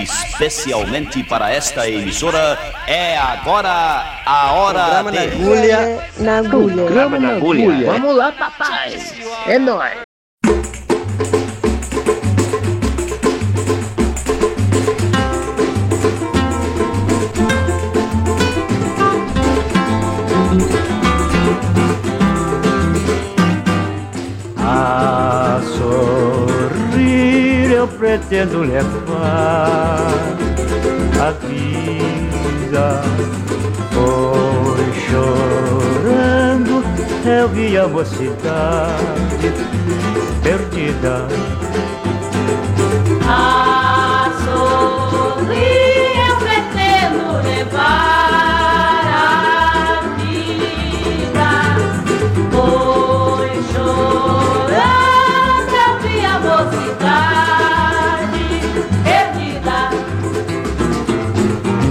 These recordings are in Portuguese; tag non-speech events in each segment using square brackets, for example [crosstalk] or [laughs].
Especialmente para esta emissora, é agora a hora Programa de... na agulha. Na agulha. Programa na agulha. Vamos lá, papai. É nóis. Pretendo levar a vida. Foi chorando, eu vi a mocidade perdida. A sorrir eu pretendo levar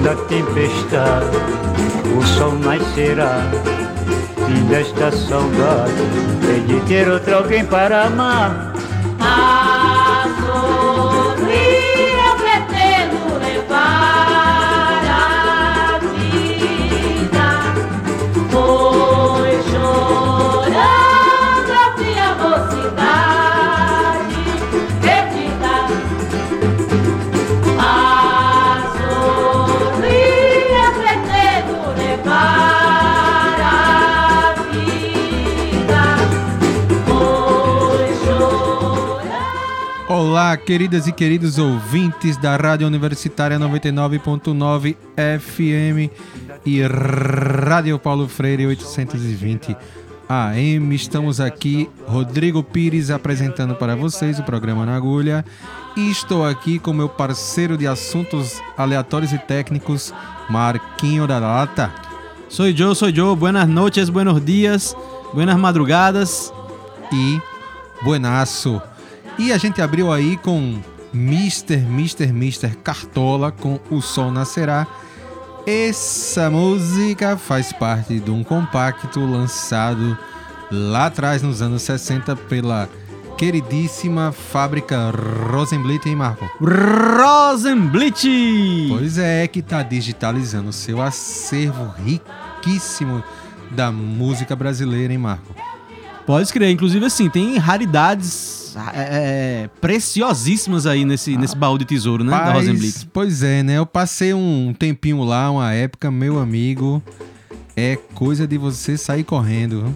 Da tempestade o sol nascerá. E desta saudade Tem de ter outro alguém para amar. A Olá, queridas e queridos ouvintes da Rádio Universitária 99.9 FM e Rádio Paulo Freire 820 AM. Estamos aqui, Rodrigo Pires, apresentando para vocês o programa Na Agulha. E estou aqui com meu parceiro de assuntos aleatórios e técnicos, Marquinho da Lata. Soy yo, soy yo. Buenas noches, buenos días, buenas madrugadas. e Buenaço. E a gente abriu aí com Mr. Mr. Mr. Cartola com O Sol Nascerá. Essa música faz parte de um compacto lançado lá atrás nos anos 60 pela queridíssima fábrica Rosenblit, hein, Marco? Rosenblit! Pois é, que tá digitalizando seu acervo riquíssimo da música brasileira, hein, Marco? Pode crer, inclusive assim, tem raridades é, é, preciosíssimas aí nesse, nesse baú de tesouro, né? Da Paz, Rosenblit. Pois é, né? Eu passei um tempinho lá, uma época, meu amigo. É coisa de você sair correndo. viu?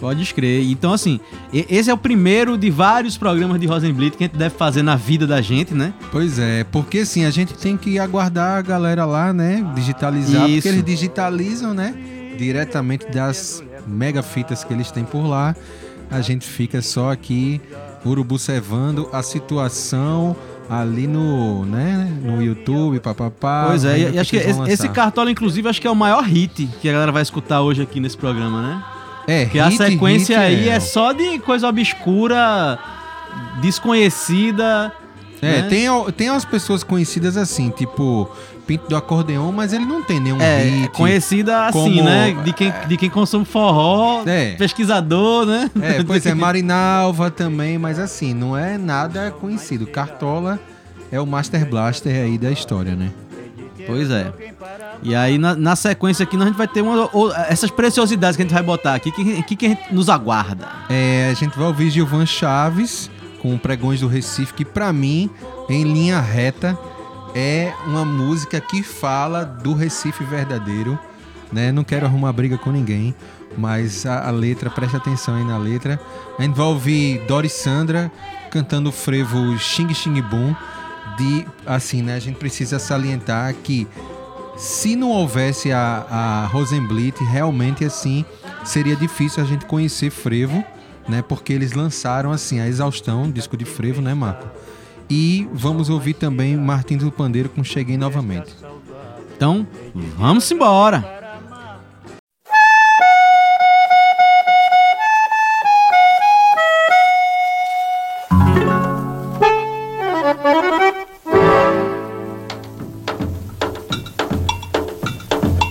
Pode crer. Então, assim, esse é o primeiro de vários programas de Rosenblit que a gente deve fazer na vida da gente, né? Pois é, porque assim, a gente tem que aguardar a galera lá, né? Digitalizar, Isso. porque eles digitalizam, né? Diretamente das mega fitas que eles têm por lá. A gente fica só aqui urubucevando a situação ali no, né, no YouTube, papapá. pois é, e, acho que esse, esse. Cartola, inclusive, acho que é o maior hit que a galera vai escutar hoje aqui nesse programa, né? É, Porque a sequência hit aí é... só de coisa obscura, desconhecida. É, né? tem, tem umas pessoas conhecidas assim, tipo Pinto do Acordeon, mas ele não tem nenhum É, hit. conhecida assim, como- né? De quem, de quem consome forró, É. pesquisador, né? É, [laughs] pois é, Marinalva também, mas assim, não é nada conhecido. Cartola é o Master Blaster aí da história, né? Pois é. E aí, na, na sequência aqui, a gente vai ter uma, ou- essas preciosidades que a gente vai botar aqui. O que, que, que a gente nos aguarda? É, a gente vai ouvir Gilvan Chaves com Pregões do Recife, que pra mim, em linha reta, é uma música que fala do Recife verdadeiro, né? Não quero arrumar briga com ninguém, mas a, a letra, presta atenção aí na letra. A gente vai ouvir Dori Sandra cantando o frevo Xing Xing Boom, de, assim, né? A gente precisa salientar que se não houvesse a, a Rosenblit, realmente assim seria difícil a gente conhecer frevo, né? Porque eles lançaram assim a exaustão, disco de frevo, né, Marco? E vamos ouvir também Martins do Pandeiro com Cheguei novamente. Então, vamos embora!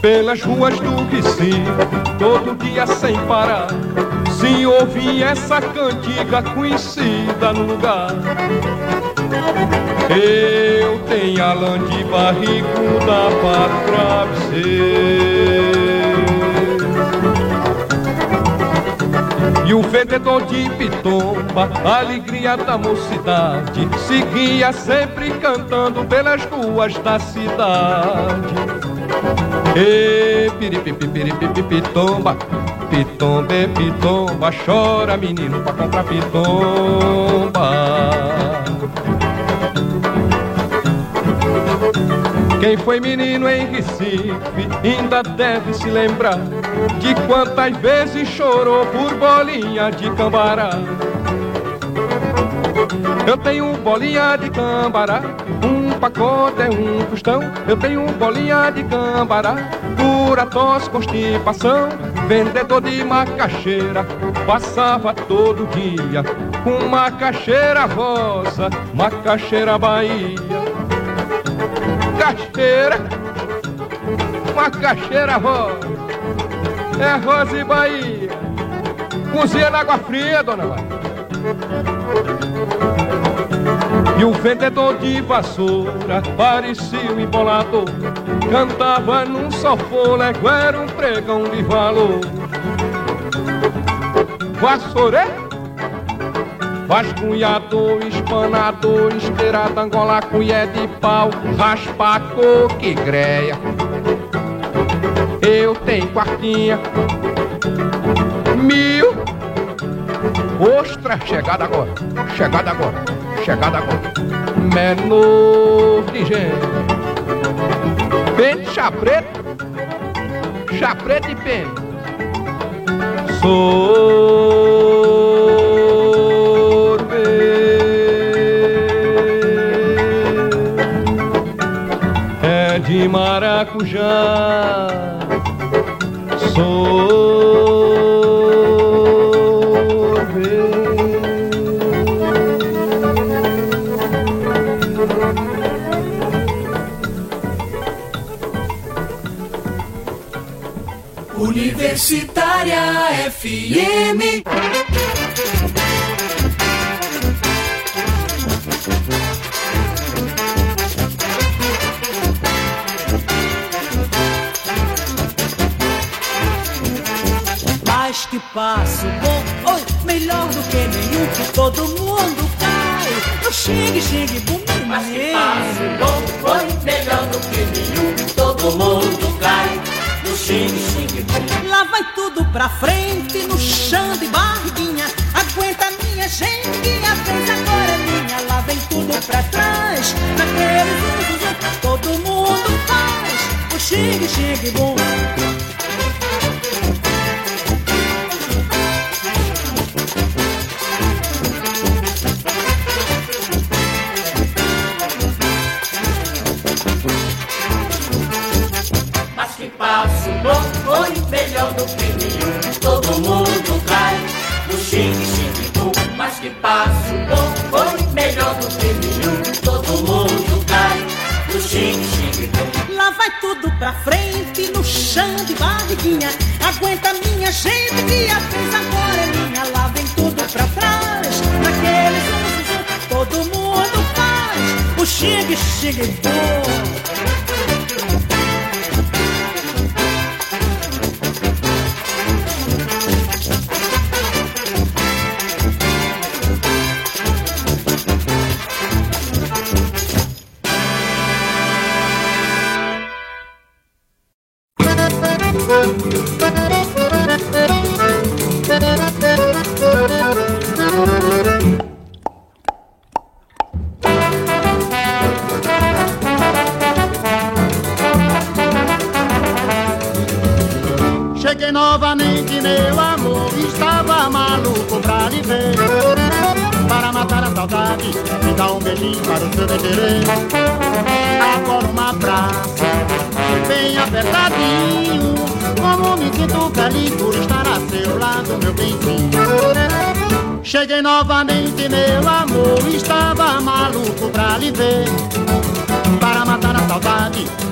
Pelas ruas do Recife, todo dia sem parar. Se ouvir essa cantiga conhecida no lugar. Eu tenho a lã de barriguda para travesseiro. E o vendedor de pitomba, alegria da mocidade, seguia sempre cantando pelas ruas da cidade. E piripipi, piripipi, pitomba, pitomba, e pitomba, chora menino pra comprar pitomba. Quem foi menino em Recife ainda deve se lembrar de quantas vezes chorou por bolinha de cambará. Eu tenho bolinha de cambará, pacote é um tostão. Eu tenho bolinha de cambará, cura tosse, constipação. Vendedor de macaxeira, passava todo dia com macaxeira rosa, macaxeira Bahia caixeira, uma caixeira rosa. É Rosa e Bahia. Cozinha na água fria, dona Maria. E o vendedor de vassoura parecia um embolador. Cantava num só fôlego, era um pregão de valor. Vassoureiro Vascunhador, espanador, esteirada, angola, colher de pau, raspa, coque, greia. Eu tenho quartinha, mil, ostra, chegada agora, chegada agora, chegada agora. Menor de gente, pente, chá preto, chá preto e pente. Sou de maracujá. Universitária FM. Mas que passo bom, oi, melhor do que nenhum, que todo mundo cai. No xingue, xingue, bum, Mas que passo bom, foi melhor do que nenhum. Todo mundo pra frente, no chão de barriguinha. Aguenta minha gente, a vez agora é minha. Lá vem tudo pra trás, naquele. Todo mundo faz o xingue, xingue, bum. De barriguinha. Aguenta minha gente, que a vez agora é minha. Lá vem tudo pra trás, naquele. Todo mundo faz o xingue, xingue, bom.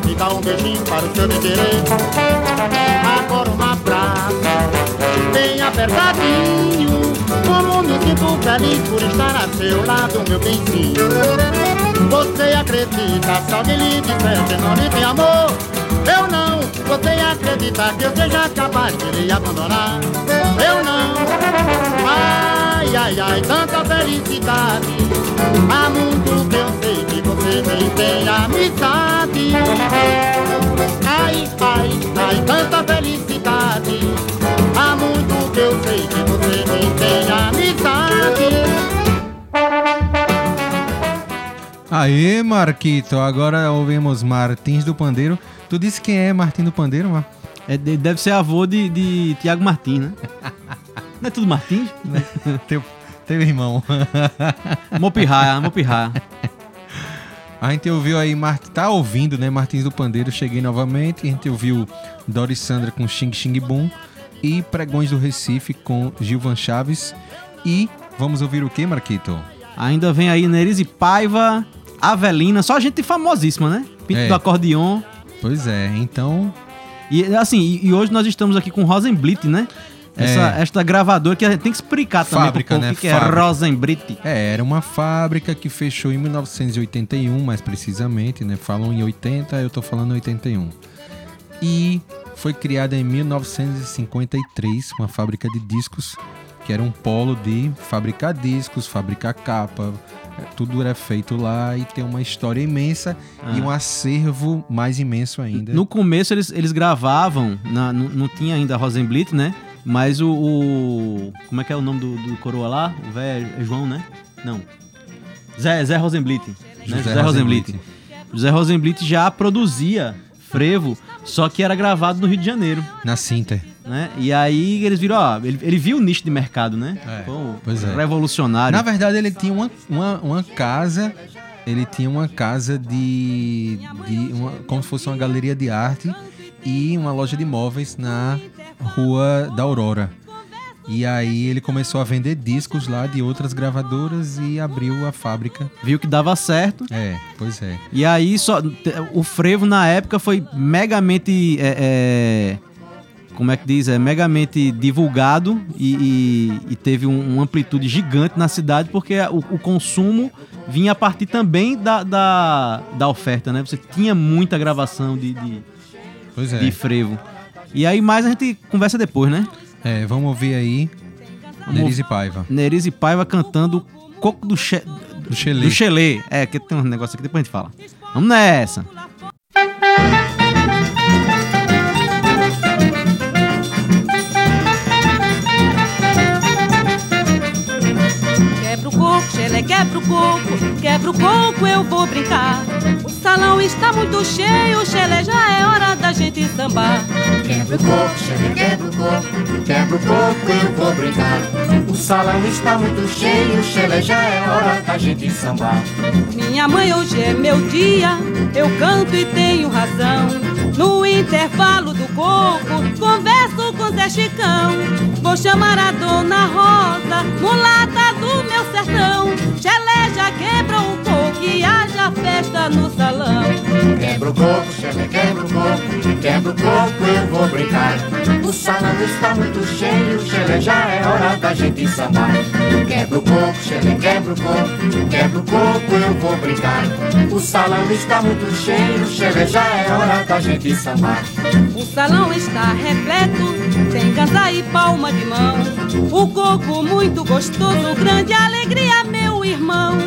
Me dá um beijinho para o seu querer. Agora uma praça, bem apertadinho. Como me sinto feliz por estar a seu lado, meu benzinho. Você acredita, se alguém lhe disser que não lhe tem amor, eu não ter acreditar que eu seja capaz de lhe abandonar. Eu não. Ai, ai, ai, tanta felicidade. Há muito que eu sei que você nem tem amizade. Ai, ai, ai, tanta felicidade. Há muito que eu sei que você nem tem amizade. Aê, Marquito, agora ouvimos Martins do Pandeiro. Tu disse quem é Martins do Pandeiro, Mar? É, de- deve ser avô de, de Tiago Martins, né? [laughs] Não é tudo Martins? [laughs] teu, teu irmão. [laughs] Mopirraia, Mopirraia. A gente ouviu aí, Mar... tá ouvindo, né? Martins do Pandeiro, cheguei novamente. A gente ouviu Doris Sandra com Xing Xing Boom e Pregões do Recife com Gilvan Chaves. E vamos ouvir o que, Marquito? Ainda vem aí Nerise Paiva, Avelina, só gente famosíssima, né? Pinto É. do acordeon. Pois é, então. E assim, e, e hoje nós estamos aqui com Rosenblit, né? Essa, É. Esta gravadora que a gente tem que explicar também Fábrica, né? que, que é. Rosenblit. É, era uma fábrica que fechou em 1981, mais precisamente, né? Falam em 80, eu tô falando 81. E foi criada em 1953, uma fábrica de discos, que era um polo de fabricar discos, fabricar capa, é, tudo era feito lá e tem uma história imensa e Ah. um acervo mais imenso ainda. No começo eles, eles gravavam, na- não, não tinha ainda Rosenblit, né? Mas o, o- Como é que é o nome do, do coroa lá? O velho é João, né? Não. Zé, Zé Rosenblit. né? José José Rosenblit. Rosenblit. José Rosenblit já produzia frevo, só que era gravado no Rio de Janeiro. Na Sinter. Né? E aí eles viram, ó, ele, ele viu o nicho de mercado, né? É, Pô, pois é. revolucionário. Na verdade, ele tinha uma, uma, uma casa. Ele tinha uma casa de. de uma, como se fosse uma galeria de arte e uma loja de imóveis na Rua da Aurora. E aí ele começou a vender discos lá de outras gravadoras e abriu a fábrica. Viu que dava certo. É, pois é. E aí só o frevo na época foi megamente é, é, como é que diz? É megamente divulgado e, e- e teve um, uma amplitude gigante na cidade porque o, o consumo vinha a partir também da, da, da oferta, né? Você tinha muita gravação de, de, é. de frevo. E aí mais a gente conversa depois, né? É, vamos ouvir aí. Vamos Nerise Paiva. Nerise Paiva cantando Coco do, che... Do Chelê. do Chelê. É, que tem um negócio aqui, depois a gente fala. Vamos nessa. Quebra xelé, quebra o coco, quebra o coco, eu vou brincar. O salão está muito cheio, xelé, já é hora da gente sambar. Quebra o coco, xelé, quebra o coco, quebra o coco, eu vou brincar. O salão está muito cheio, xelé, já é hora da gente sambar. Minha mãe, hoje é meu dia, eu canto e tenho razão. No intervalo do coco, converso com Zé Chicão. Vou chamar a dona Rosa, mulata do meu sertão. Já quebra o coco e haja festa no salão. Quebra o coco, xelé, quebra o coco, quebra o coco, eu vou brincar. O salão está muito cheio, xelé, já é hora da gente sambar. Quebra o coco, xelé, quebra o coco, quebra o coco, eu vou brincar. O salão está muito cheio, xelé, já é hora da gente sambar. O salão está repleto, tem cansa e palma de mão. O coco muito gostoso, grande alegria, meu irmão.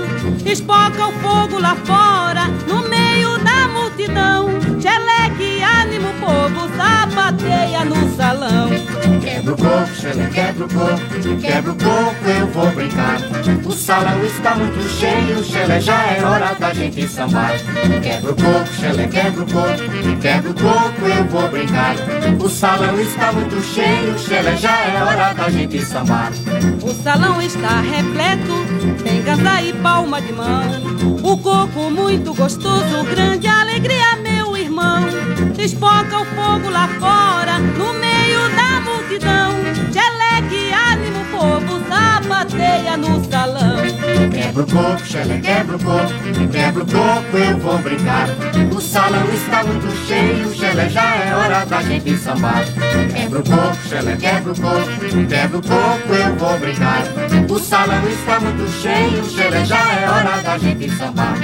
Espoca o fogo lá fora, no meio da multidão. Cheleque, anima o povo, sapateia no salão. Quebra o coco, xelé, quebra o coco, quebra o coco, eu vou brincar. O salão está muito cheio, xelé, já é hora da gente sambar. Quebra o coco, xelé, quebra o coco, quebra o coco, eu vou brincar. O salão está muito cheio, xelé, já é hora da gente sambar. O salão está repleto, tem cansa e palma de mão. O coco muito gostoso, grande alegria, meu irmão. Espoca o fogo lá fora, no da multidão. Cheleque, anima o povo, sapateia no salão. Quebra o coco, xelé, quebra o coco, quebra o coco, eu vou brincar. O salão está muito cheio, xelé, já é hora da gente sambar. Quebra o coco, xelé, quebra o coco, quebra o coco, eu vou brincar. O salão está muito cheio, xelé, já é hora da gente sambar.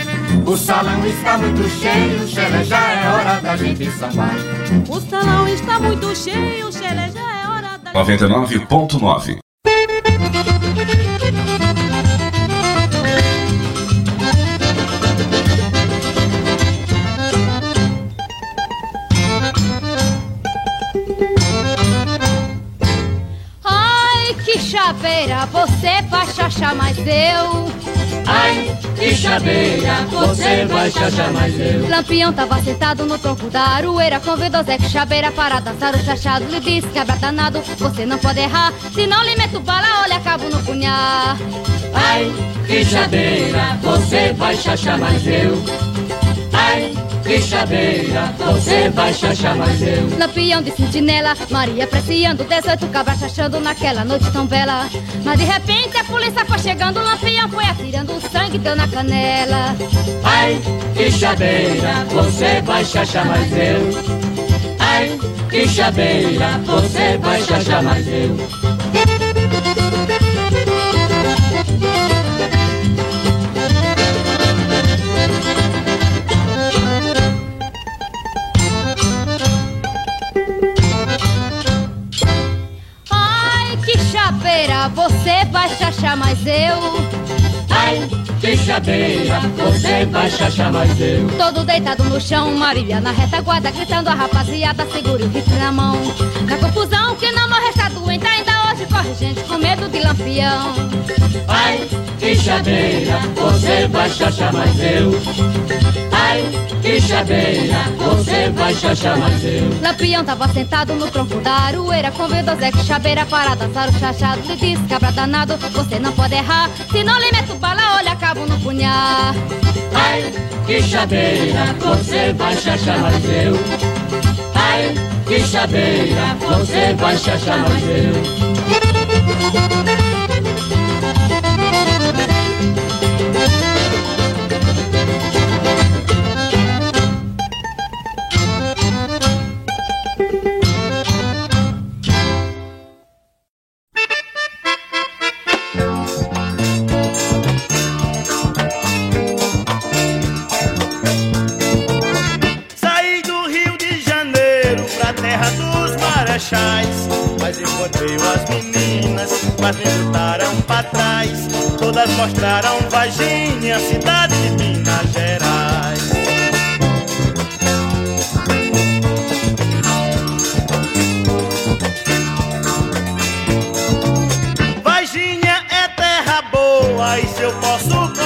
O salão está muito cheio, Xelé, já é hora da gente sambar. O salão está muito cheio, Xelé, já 99.9 Ai, que chaveira, você vai chachar, mas eu. Ai, que chaveira, você vai chachar, mas eu. Lampião tava sentado no tronco da aroeira Convidou Zé que chaveira para dançar o chachado Lhe disse que abra danado, você não pode errar Se não lhe meto bala, olha, cabo no punhar Ai, que chaveira, você vai chachar, mas eu. Ai, que chaveira, você vai chachar, mas eu. Lampião de sentinela, Maria apreciando 18 cabras chachando naquela noite tão bela Mas de repente a polícia foi chegando O Lampião foi atirando, o sangue deu na canela Ai, que chaveira, você vai chachar, mas eu. Ai, que chaveira, você vai chachar, mas eu. Mas eu. Ai, que chaveira, você vai chachar, mas eu. Todo deitado no chão, Marília na retaguarda Gritando a rapaziada, segure o rifle na mão. Na confusão, que não morre está Ainda hoje corre gente com medo de lampião Ai, que chaveira, você vai chachar, mas eu. Ai, que chaveira, você vai chachar, mas eu. Lampião tava sentado no tronco da aroeira Convidou Zé que chaveira para dançar o chachado Lhe disse, cabra danado, você não pode errar Se não lhe meto bala, olha, cabo no punhar Ai, que chaveira, você vai chachar, mas eu. Ai, que chaveira, você vai chachar, mas eu. Saí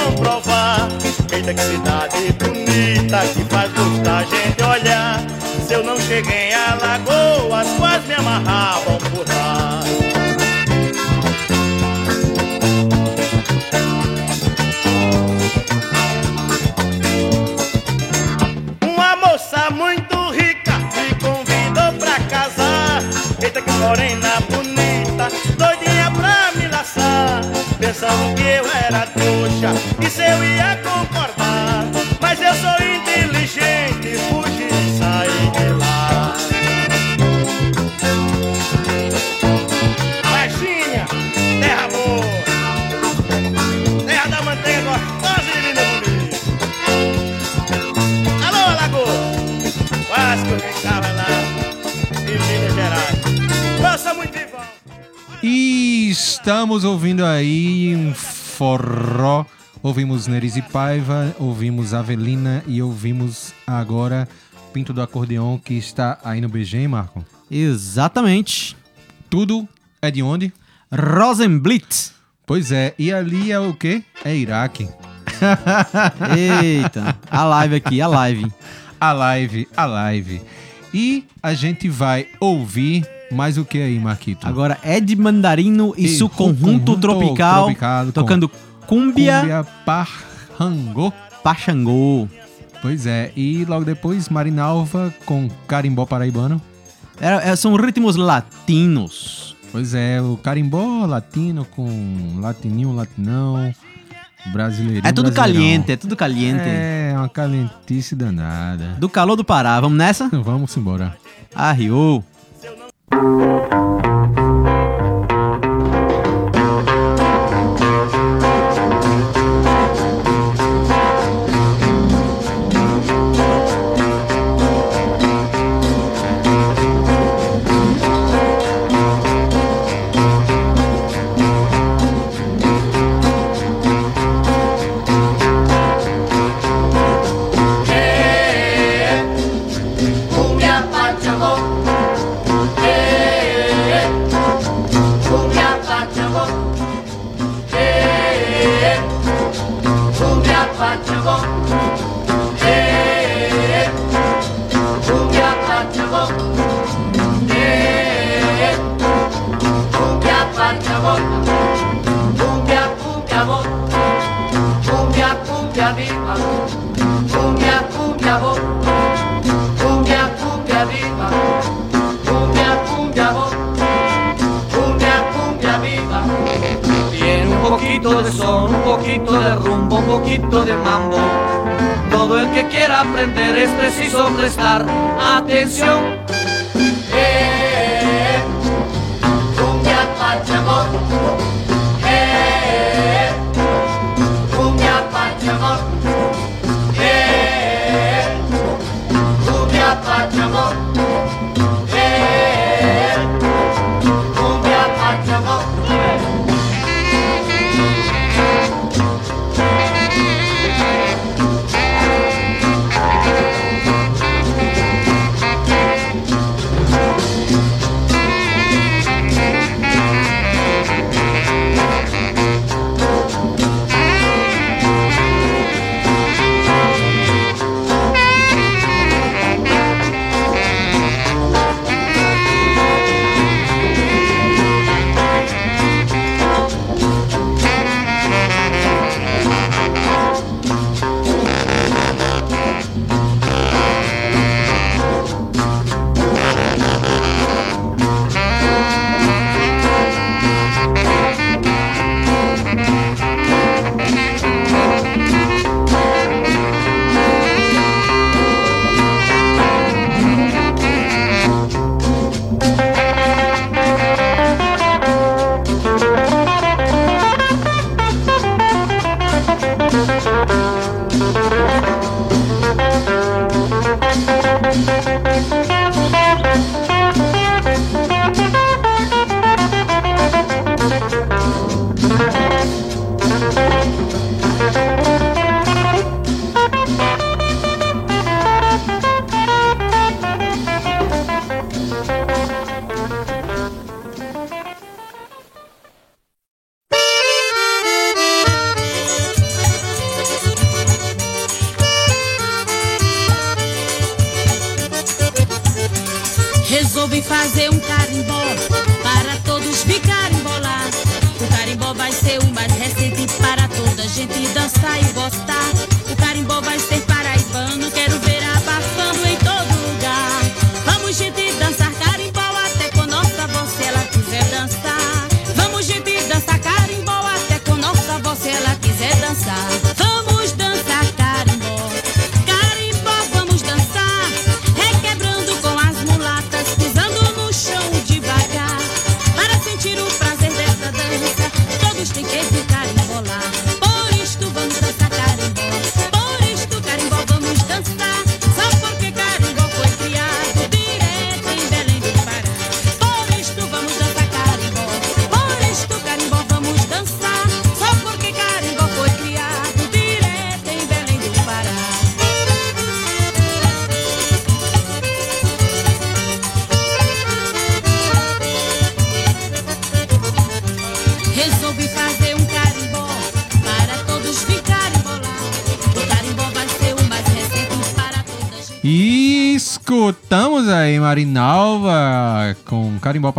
comprovar. Eita que cidade bonita que faz gostar a gente olhar. Se eu não cheguei em Alagoas, quase me amarravam por lá. Uma moça muito rica me convidou pra casar. Eita que morena bonita, doidinha pra me laçar. Pensando que eu era e eu ia concordar. Mas eu sou inteligente, fugi e saí de lá. Baixinha, terra boa, terra da manteiga gostosa de linda. Alô, Alagoas! Quase que eu ficava lá em Minas Gerais. Nossa, muito bom! E estamos ouvindo aí um forró. Ouvimos Neris e Paiva, ouvimos Avelina e ouvimos agora Pinto do Acordeon, que está aí no BG, hein, Marco? Exatamente. Tudo é de onde? Rosenblitz. Pois é, e ali é o quê? É Iraque. [laughs] Eita, a live aqui, a live. A live, a live. E a gente vai ouvir mais o que aí, Marquito? Agora, Ed Mandarino e, E seu conjunto, tropical, tropical tocando Cumbia, Cumbia Parrangô. Pachangô. Pois é, e logo depois Marinalva com Carimbó Paraibano. É, é, são ritmos latinos. Pois é, o carimbó latino com latininho, latinão, brasileirinho. É tudo brasileirão. caliente, é tudo caliente. É, uma calentice danada. Do calor do Pará, vamos nessa? [laughs] Vamos embora. Arriou. Thank you. Poquito de rumbo, un poquito de mambo. Todo el que quiera aprender es preciso prestar atención. Fazer um carimbó para todos ficarem bolados. O carimbó vai ser o mais recente para toda gente dançar e gostar.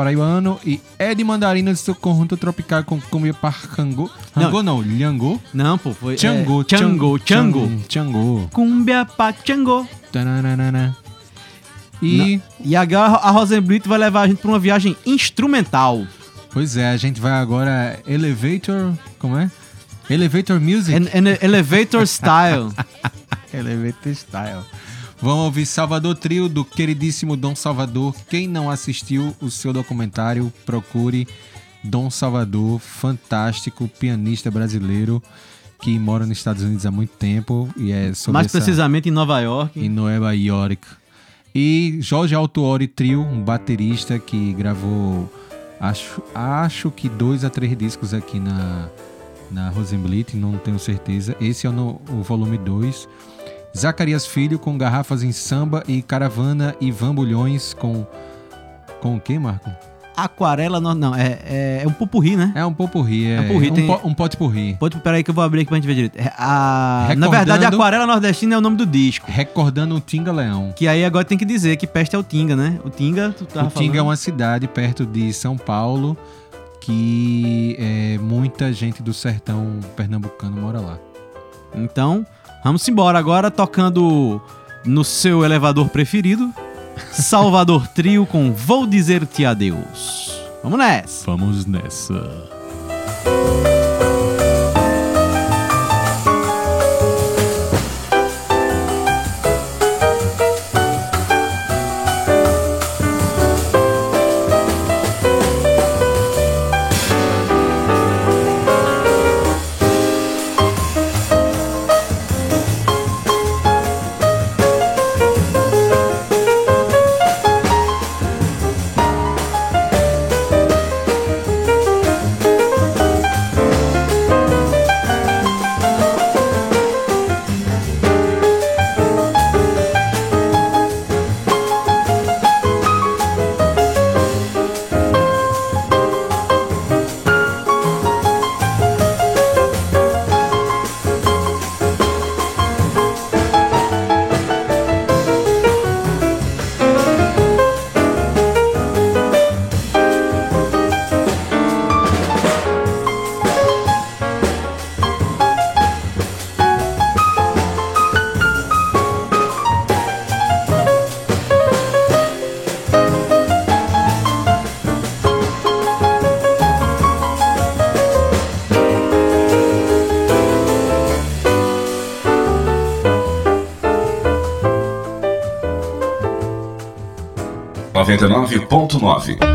Paraibano e Ed Mandarina de seu conjunto tropical com Cumbia Parcango. Rango não, Lhango. Não, pô, foi. Tchangô, é, Tchangô, Tchangô. Tchangô. Cumbia pa Tchangô. Tananana. E, Na- E agora a Rosenblit vai levar a gente pra uma viagem instrumental. pois é, a gente vai agora Elevator, como é? Elevator Music. An- an elevator Style. [laughs] Elevator Style. Vamos ouvir Salvador Trio do queridíssimo Dom Salvador. Quem não assistiu o seu documentário, procure Dom Salvador, fantástico pianista brasileiro que mora nos Estados Unidos há muito tempo e é sobre Mais essa- precisamente em Nova York. em Nova York. E Jorge Altuori Trio, um baterista que gravou acho, acho que dois a três discos aqui na, na Rosenblit, não tenho certeza. Esse é o, no- o volume 2. Zacarias Filho com Garrafas em Samba e Caravana e Vambulhões com. Com o que, Marco? Aquarela, não, não é, é, é um pupurri, né? É um popurri, é, um popurri, um, tem- po- um pote porri. Pode, peraí que eu vou abrir aqui pra gente ver direito. É, a- Na Recordando- verdade, Aquarela Nordestina é o nome do disco. Recordando o Tinga Leão. Que aí agora tem que dizer que Peste é o Tinga, né? O Tinga, tu tava o Tinga é falando. uma cidade perto de São Paulo que é, muita gente do sertão pernambucano mora lá. Então, vamos embora agora tocando no seu elevador preferido. Salvador Trio com Vou Dizer-te Adeus. Vamos nessa. Vamos nessa. 99.9.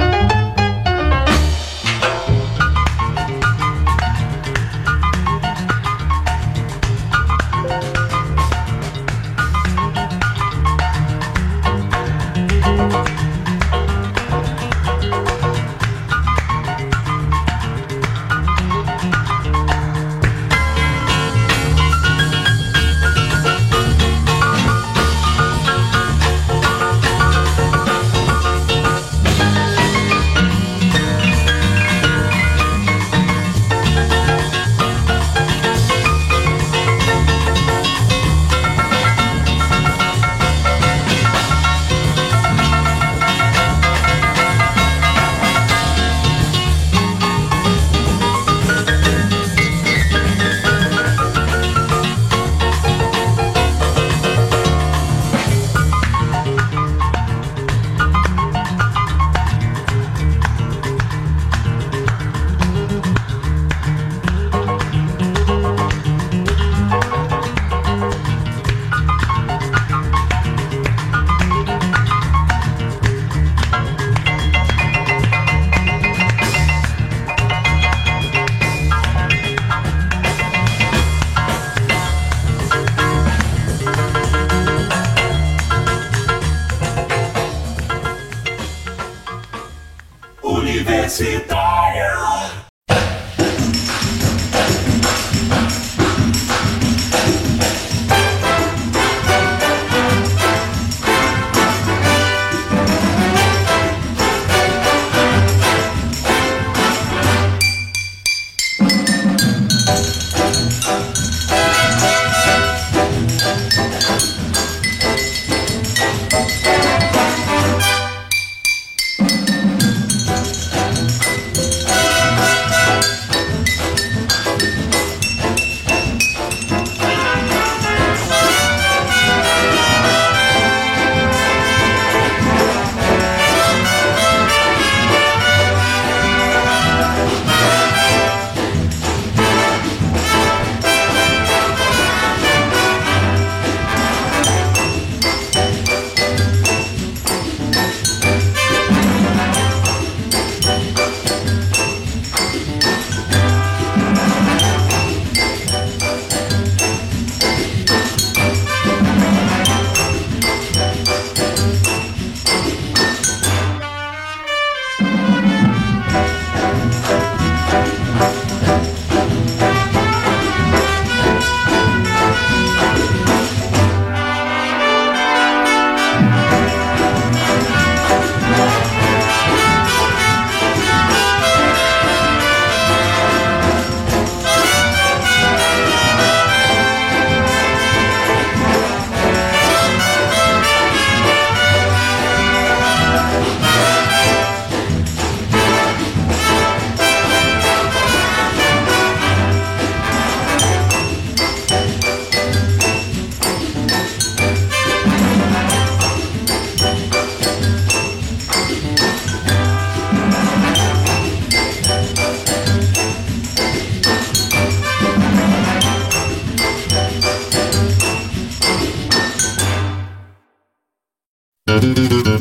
E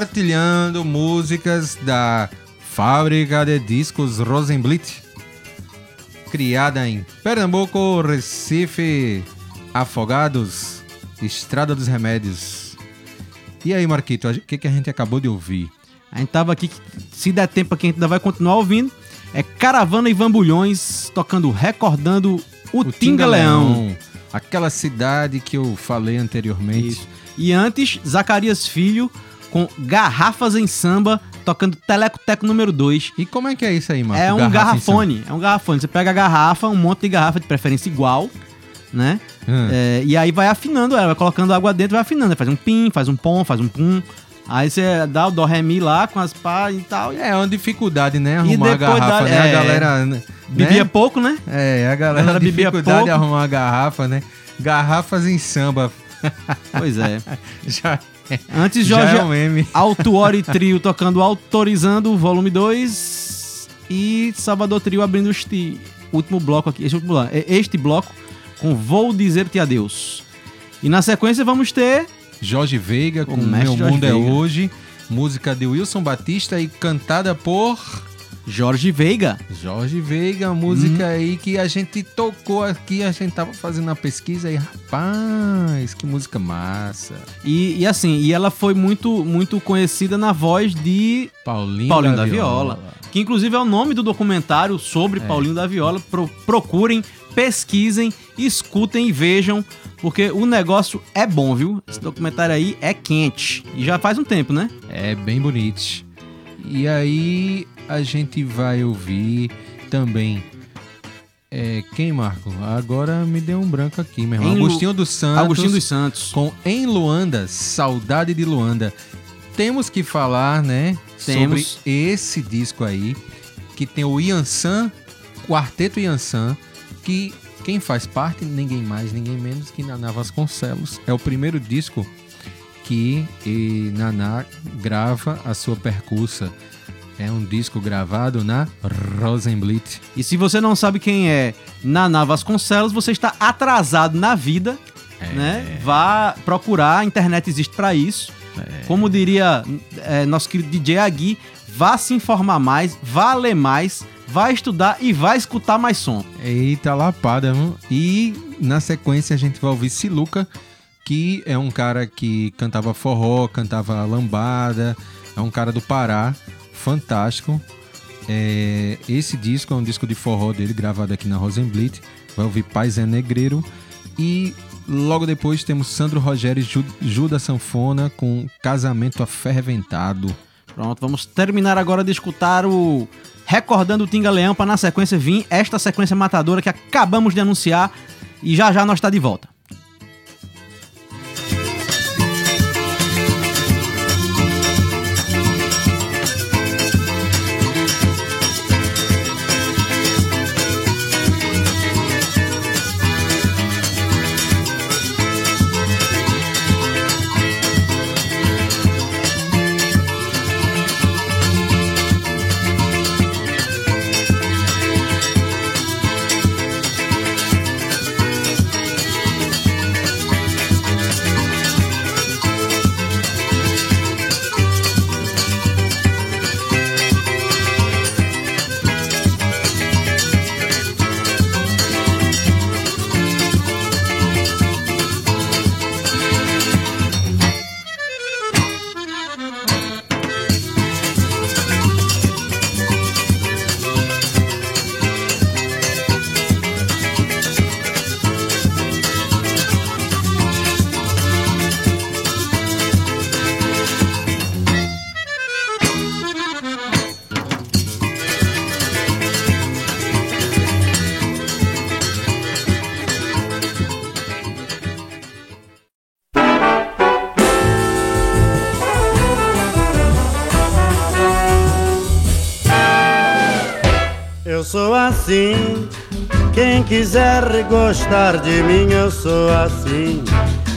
compartilhando músicas da fábrica de discos Rosenblit, criada em Pernambuco, Recife, Afogados, Estrada dos Remédios. E aí, Marquito, o que, que a gente acabou de ouvir? A gente tava aqui, se der tempo aqui, a gente ainda vai continuar ouvindo. É Caravana e Vambulhões tocando Recordando o, Tinga Leão. Aquela cidade que eu falei anteriormente. E antes, Zacarias Filho com Garrafas em Samba tocando Teleco Teco número 2. E como é que é isso aí, Marco? É um garrafone. É um garrafone. Você pega a garrafa, um monte de garrafa, de preferência igual, né? Hum. É, e aí vai afinando ela, vai colocando água dentro vai afinando. Faz um pim, faz um pom, faz um pum. Aí você dá o dó ré mi lá com as pá e tal. É uma dificuldade, né? Arrumar a garrafa, né? A é, galera. né? Bebia pouco, né? É, a galera, galera bebia de pouco. arrumar a garrafa, né? Garrafas em samba. [laughs] Pois é. [laughs] Já Antes, Já Jorge é um meme. [laughs] Altuori Trio tocando Autorizando, volume 2. E Salvador Trio abrindo este último bloco aqui. Este, último bloco, é este bloco com Vou Dizer-te Adeus. E na sequência vamos ter Jorge Veiga com mestre Meu Jorge Mundo é Veiga. Hoje. Música de Wilson Batista e cantada por Jorge Veiga. Jorge Veiga, música Uhum. aí que a gente tocou aqui, a gente tava fazendo a pesquisa e rapaz, que música massa. E, e assim, e ela foi muito, muito conhecida na voz de Paulinho, Paulinho da, da, Viola. Que inclusive é o nome do documentário sobre Paulinho da Viola. Pro- procurem, pesquisem, escutem e vejam, porque o negócio é bom, viu? Esse documentário aí é quente. E já faz um tempo, né? É bem bonito. E aí a gente vai ouvir também. É, quem, Marco? Agora me deu um branco aqui, meu irmão. Lu- Agostinho dos Santos. Agostinho dos Santos. Com Em Luanda, Saudade de Luanda. Temos que falar, né? Temos. Sobre esse disco aí. Que tem o Yansan, Quarteto Yansan. Que quem faz parte, ninguém mais, ninguém menos que Naná Vasconcelos. É o primeiro disco que eh, Naná grava a sua percussa. É um disco gravado na Rosenblit. E se você não sabe quem é Naná Vasconcelos, você está atrasado na vida, né? Vá procurar, a internet existe para isso. Como diria é, nosso querido DJ Agui, vá se informar mais, vá ler mais, vá estudar e vá escutar mais som. Eita lapada, viu? E na sequência a gente vai ouvir Siluca, que é um cara que cantava forró, cantava lambada, é um cara do Pará, fantástico. É, esse disco é um disco de forró dele, gravado aqui na Rosenblit. Vai ouvir Paz é Negreiro. E logo depois temos Sandro Rogério e Ju- Juda Sanfona com Casamento Aferventado. Pronto, vamos terminar agora de escutar o Recordando o Tinga Leão para na sequência vir esta sequência matadora que acabamos de anunciar e já já nós está de volta. Quiser gostar de mim, eu sou assim.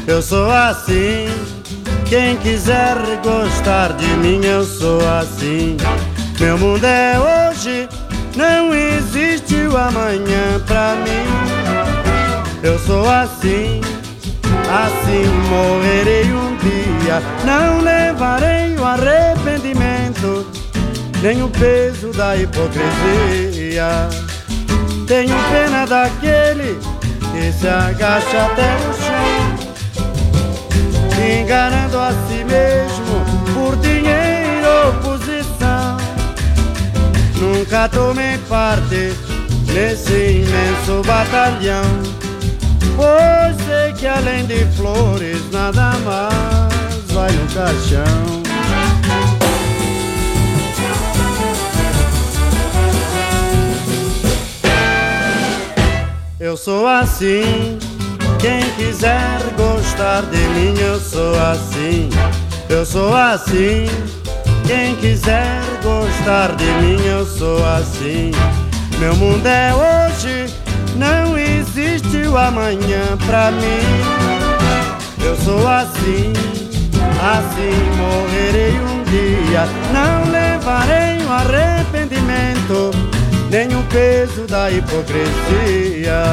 Eu sou assim. Quem quiser gostar de mim, eu sou assim. Meu mundo é hoje, não existe o amanhã pra mim. Eu sou assim, assim morrerei um dia. Não levarei o arrependimento, nem o peso da hipocrisia. Tenho pena daquele que se agacha até o chão enganando a si mesmo por dinheiro ou posição. Nunca tomei parte nesse imenso batalhão, pois sei que além de flores nada mais vai no caixão. Eu sou assim quem quiser gostar de mim, eu sou assim. Eu sou assim. Quem quiser gostar de mim, eu sou assim. Meu mundo é hoje, não existe o amanhã pra mim. Eu sou assim, assim morrerei um dia. Não levarei o arrependimento, nem o peso da hipocrisia.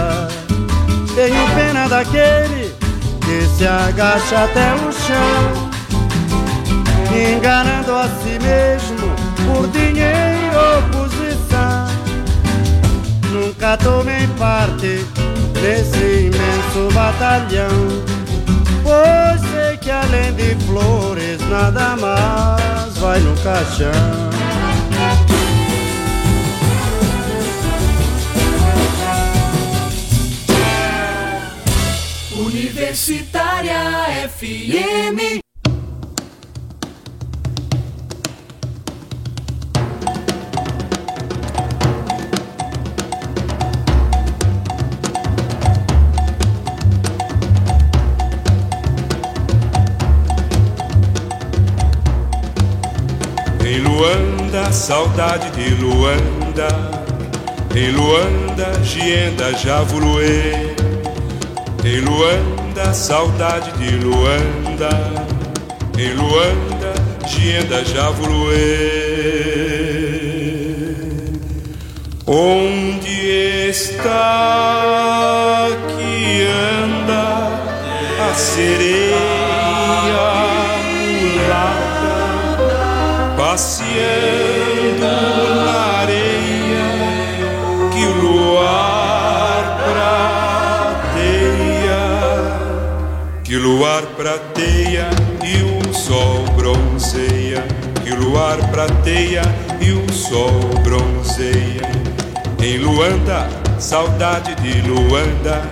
Tenho pena daquele que se agacha até o chão, enganando a si mesmo por dinheiro ou posição. Nunca tomei parte nesse imenso batalhão, pois sei que além de flores nada mais vai no caixão. Universitária FM. Em Luanda, saudade de Luanda. Em Luanda, Gienda Javuluê. Em Luanda, saudade de Luanda. Em Luanda, Gienda Javuluê. Onde está que anda a sereia mulata passeando luar prateia e o sol bronzeia, que o luar prateia e o sol bronzeia. Em Luanda, saudade de Luanda.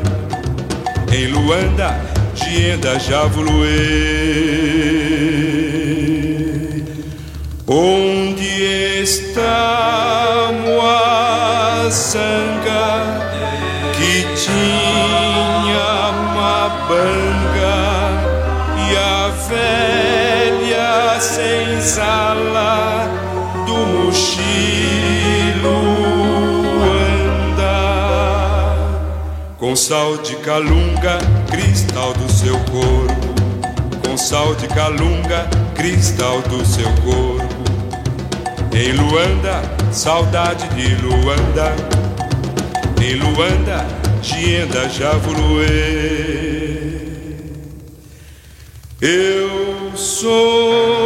Em Luanda, Gienda Javuluê. Onde está Moaçanga sal de calunga, cristal do seu corpo, com sal de calunga, cristal do seu corpo. Em Luanda, saudade de Luanda. Em Luanda, Gienda Javuluê. Eu sou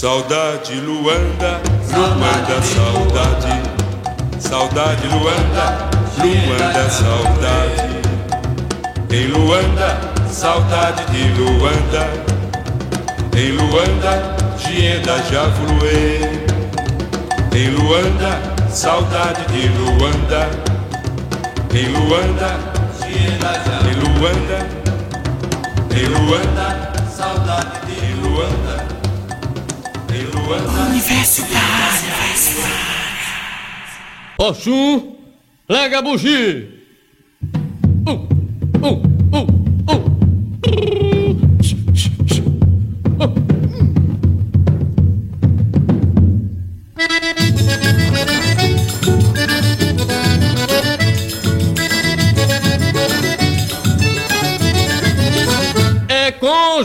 Saudade, Luanda, Luanda, saudade. Saudade, Luanda, Luanda, saudade. Em Luanda, saudade de Luanda. Em Luanda, Gienda Javuluê. Em Luanda, saudade de Luanda. Em Luanda, Gienda Javuluê. Em Luanda, em Luanda, saudade de Luanda. Universitária. Oxum, lega a bugi. Um, um, um, um.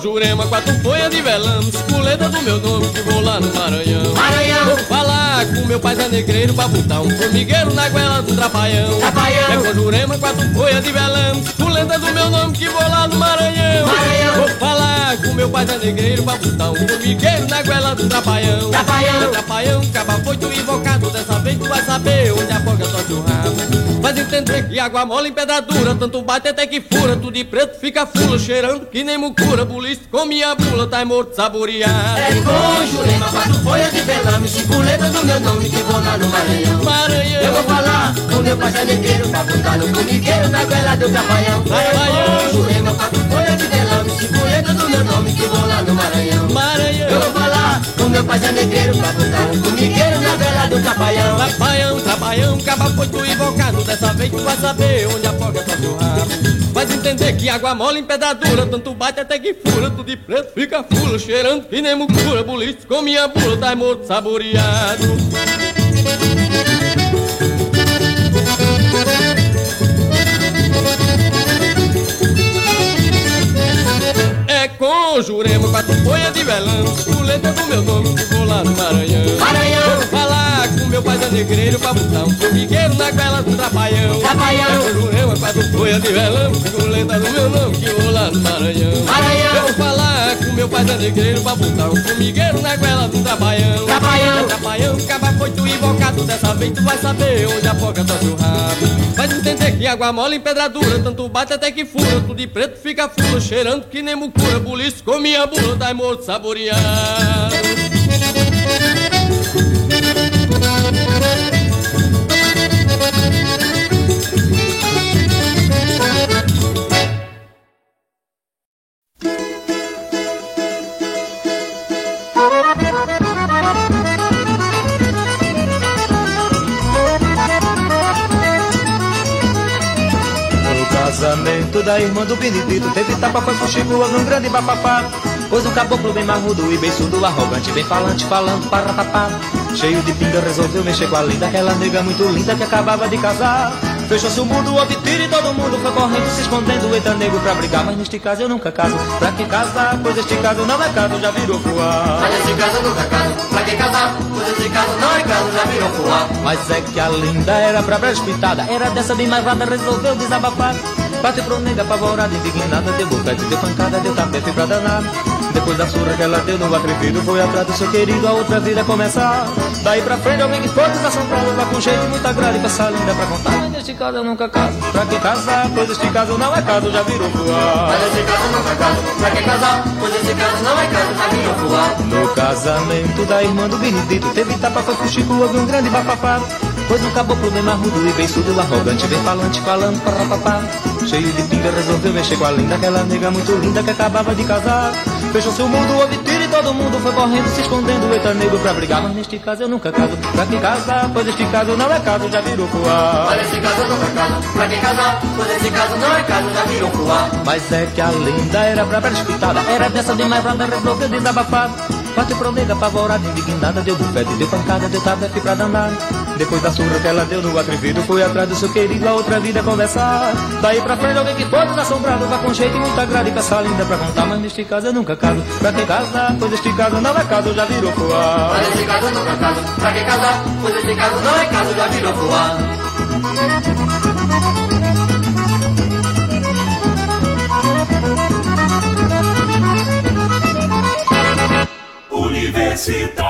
Jurema, quatro folhas de velame, espoleta do meu nome que vou lá no Maranhão. Maranhão. Vou falar com meu pai Zé Negreiro pra botar um formigueiro na goela do trapalhão. Trapalhão. É com Jurema, quatro folhas de velame, espoleta do meu nome que vou lá no Maranhão. Maranhão. Vou falar com meu pai Zé Negreiro pra botar um formigueiro na goela do. Trapalhão. É trapalhão, caba foi tu invocado, dessa vez tu vai saber onde a boca toca o rabo. Faz entender que água mole em pedra dura, tanto bate até que fura, tu de preto fica fula, cheirando que nem mucura, com minha bula, tá morto saboreado. É com Jurema, quatro folhas de velame, chipuleta do meu nome que vou lá no Maranhão. Maranhão. Eu vou falar com meu pai Zé Negreiro pra botar no formigueiro na goela do trapalhão. É com Jurema, quatro folhas de velame, chipuleta do meu nome que vou lá no Maranhão. Maranhão. Eu vou falar com meu pai Zé Negreiro pra botar um formigueiro na goela do trapalhão. Trapalhão, trapalhão, caba foi tu invocado Dessa vez tu vai saber onde a folga água mole em pedra dura Tanto bate até que fura, tu de preto fica fula Cheirando que nem mucura, bulista com minha bula Tá morto saboreado É com Jurema, quatro folhas de velão Puleta do meu nome, vou lá no Maranhão Maranhão. Meu pai Zé Negreiro Pra botar um formigueiro na goela do. É com Jurema, quatro folhas de velão Puleta do meu nome, que vou lá no Maranhão Maranhão. Eu vou falar com meu pai Zé Negreiro Pra botar um formigueiro na goela do Trapalhão. É trapalhão, caba foi tu invocado Dessa vez tu vai saber onde a boca toca o rabo Faz entender que água mole em pedra dura Tanto bate até que fura, tu de preto fica fula Cheirando que nem mucura, bulista com minha bula Tá morto saboreado da irmã do Benedito. Teve tapa, foi pro Chico, houve um grande bapapá. Pois um caboclo bem marrudo e bem surdo Arrogante, bem falante, falando para papá. Cheio de pinga, resolveu mexer com a linda Aquela nega muito linda que acabava de casar. Fechou-se o mundo, houve tiro e todo mundo foi correndo Se escondendo, eita nego pra brigar. Mas neste caso eu nunca caso Pra que casar? Pois este caso não é caso, já virou voar Mas esse caso nunca caso, pra que casar? Pois esse caso não é caso, já virou fuar. Mas é que a linda era pra precipitada Era dessa bem marvada, resolveu desabafar Bate pro nega apavorada, indignada Deu bofete, deu pancada, deu tapete pra danar Depois da surra que ela deu no atrevido Foi atrás do seu querido, a outra vida começar Daí pra frente alguém que foi desassombrado Vai com jeito muito agrado e com essa linda pra contar Mas neste caso eu nunca caso Pra que casar? Pois este caso não é caso, já virou voar Mas esse caso nunca caso, pra que casar? Pois esse caso não é caso, já virou fuar. No casamento da irmã do Benedito Teve tapa, foi Chico, houve um grande bafafá Pois um caboclo bem marrudo e bem surdo Arrogante, bem falante, falando para papá Cheio de pinga, resolveu mexer com a linda Aquela nega muito linda que acabava de casar. Fechou-se o mundo, houve tiro e todo mundo foi correndo Se escondendo, eita nego pra brigar Mas neste caso eu nunca caso. Pra que casar? Pois este caso não é caso, já virou voar Mas esse caso nunca caso, pra que casar? Pois esse caso não é caso, já virou fuar. Mas é que a linda era pra precipitada Era dessa de mais branda, resolveu desabafar Bateu pro nega apavorada, indignada Deu bufete, deu pancada, deu tabefe pra danar Depois da surra que ela deu no atrevido Foi atrás do seu querido, a outra vida conversar Daí pra frente alguém que foi desassombrado Vai com jeito e muito agrado e com essa linda pra contar Mas neste caso eu nunca caso, pra que casar? Pois este caso não é caso, já virou fuar Mas esse caso nunca caso, pra que casar? Pois esse caso não é caso, já virou fuar. Universitária.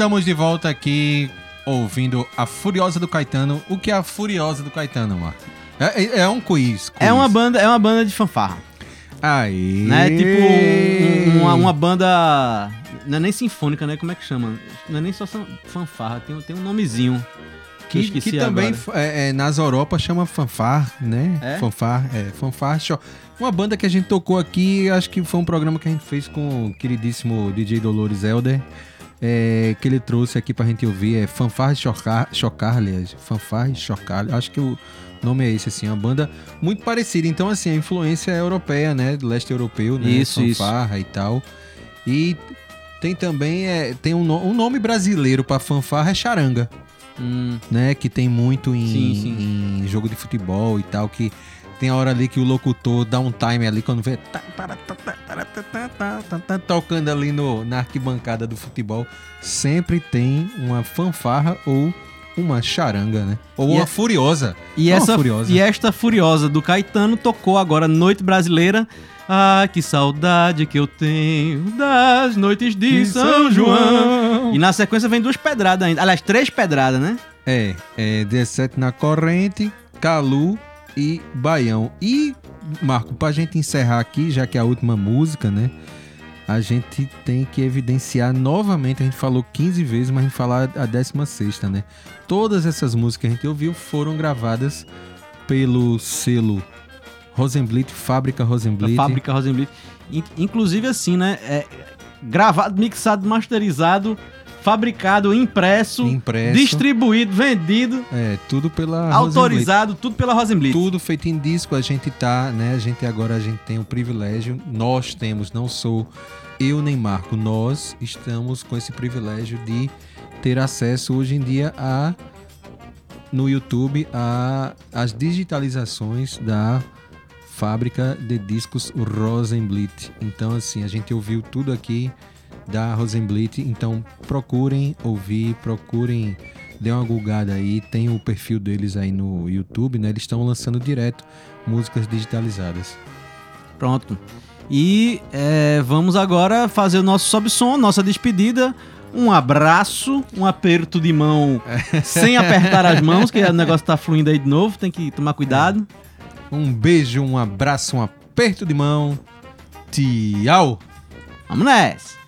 Estamos de volta aqui ouvindo a Furiosa do Caetano. O que é a Furiosa do Caetano, Marco? É, é- é um quiz, É uma banda, é uma banda de fanfarra. Aí. Né? Tipo um- um- uma, uma banda. Não é nem sinfônica, né? Como é que chama? Não é nem só fanfarra, tem, tem um nomezinho. Que, Que, que também é, é, nas Europa chama fanfar, né? É? Fanfar, é, fanfar. Show. Uma banda que a gente tocou aqui, acho que foi um programa que a gente fez com o queridíssimo DJ Dolores Elder, é, que ele trouxe aqui pra gente ouvir, é Fanfar Chocar, Chocar, aliás, Fanfar Chocar, acho que o nome é esse, assim, uma banda muito parecida. Então, assim, a influência é europeia, né? Do leste europeu, né? Isso, isso. fanfarra e tal. E tem também, é, tem um, no- um nome brasileiro pra fanfarra é charanga né? Que tem muito em, Sim, sim. em jogo de futebol e tal, que tem a hora ali que o locutor dá um time ali quando vê. Tocando ali no, na arquibancada do futebol. Sempre tem uma fanfarra ou uma charanga, né? Ou e uma a... furiosa. E, Não essa, furiosa. e esta furiosa do Caetano tocou agora Noite Brasileira. Ah, que saudade que eu tenho das noites de, de São, São João. E na sequência vem duas pedradas ainda. Aliás, três pedradas, né? É, é 17 na corrente, Calu e Baião. E, Marco, pra gente encerrar aqui, já que é a última música, né? A gente tem que evidenciar novamente, a gente falou 15 vezes, mas a gente falar a 16, né? Todas essas músicas que a gente ouviu foram gravadas pelo selo Rosenblit, Fábrica Rosenblit. Fábrica Rosenblit. In- Inclusive, assim, né? É, gravado, mixado, masterizado, fabricado, impresso, Impresso. distribuído, vendido, É, tudo pela autorizado, tudo pela Rosenblit. Tudo feito em disco, a gente tá, né? A gente agora a gente tem o privilégio, nós temos, não sou eu nem Marco, nós estamos com esse privilégio de ter acesso hoje em dia a no YouTube a as digitalizações da fábrica de discos Rosenblit. Então assim, a gente ouviu tudo aqui da Rosenblit, então procurem ouvir, procurem dê uma gulgada aí, tem o perfil deles aí no YouTube, né? Eles estão lançando direto músicas digitalizadas. Pronto. E é, vamos agora fazer o nosso sobe-som, nossa despedida. Um abraço, um aperto de mão [laughs] sem apertar as mãos, que o negócio tá fluindo aí de novo, tem que tomar cuidado. Um beijo, um abraço, um aperto de mão. Tchau! Vamos nessa!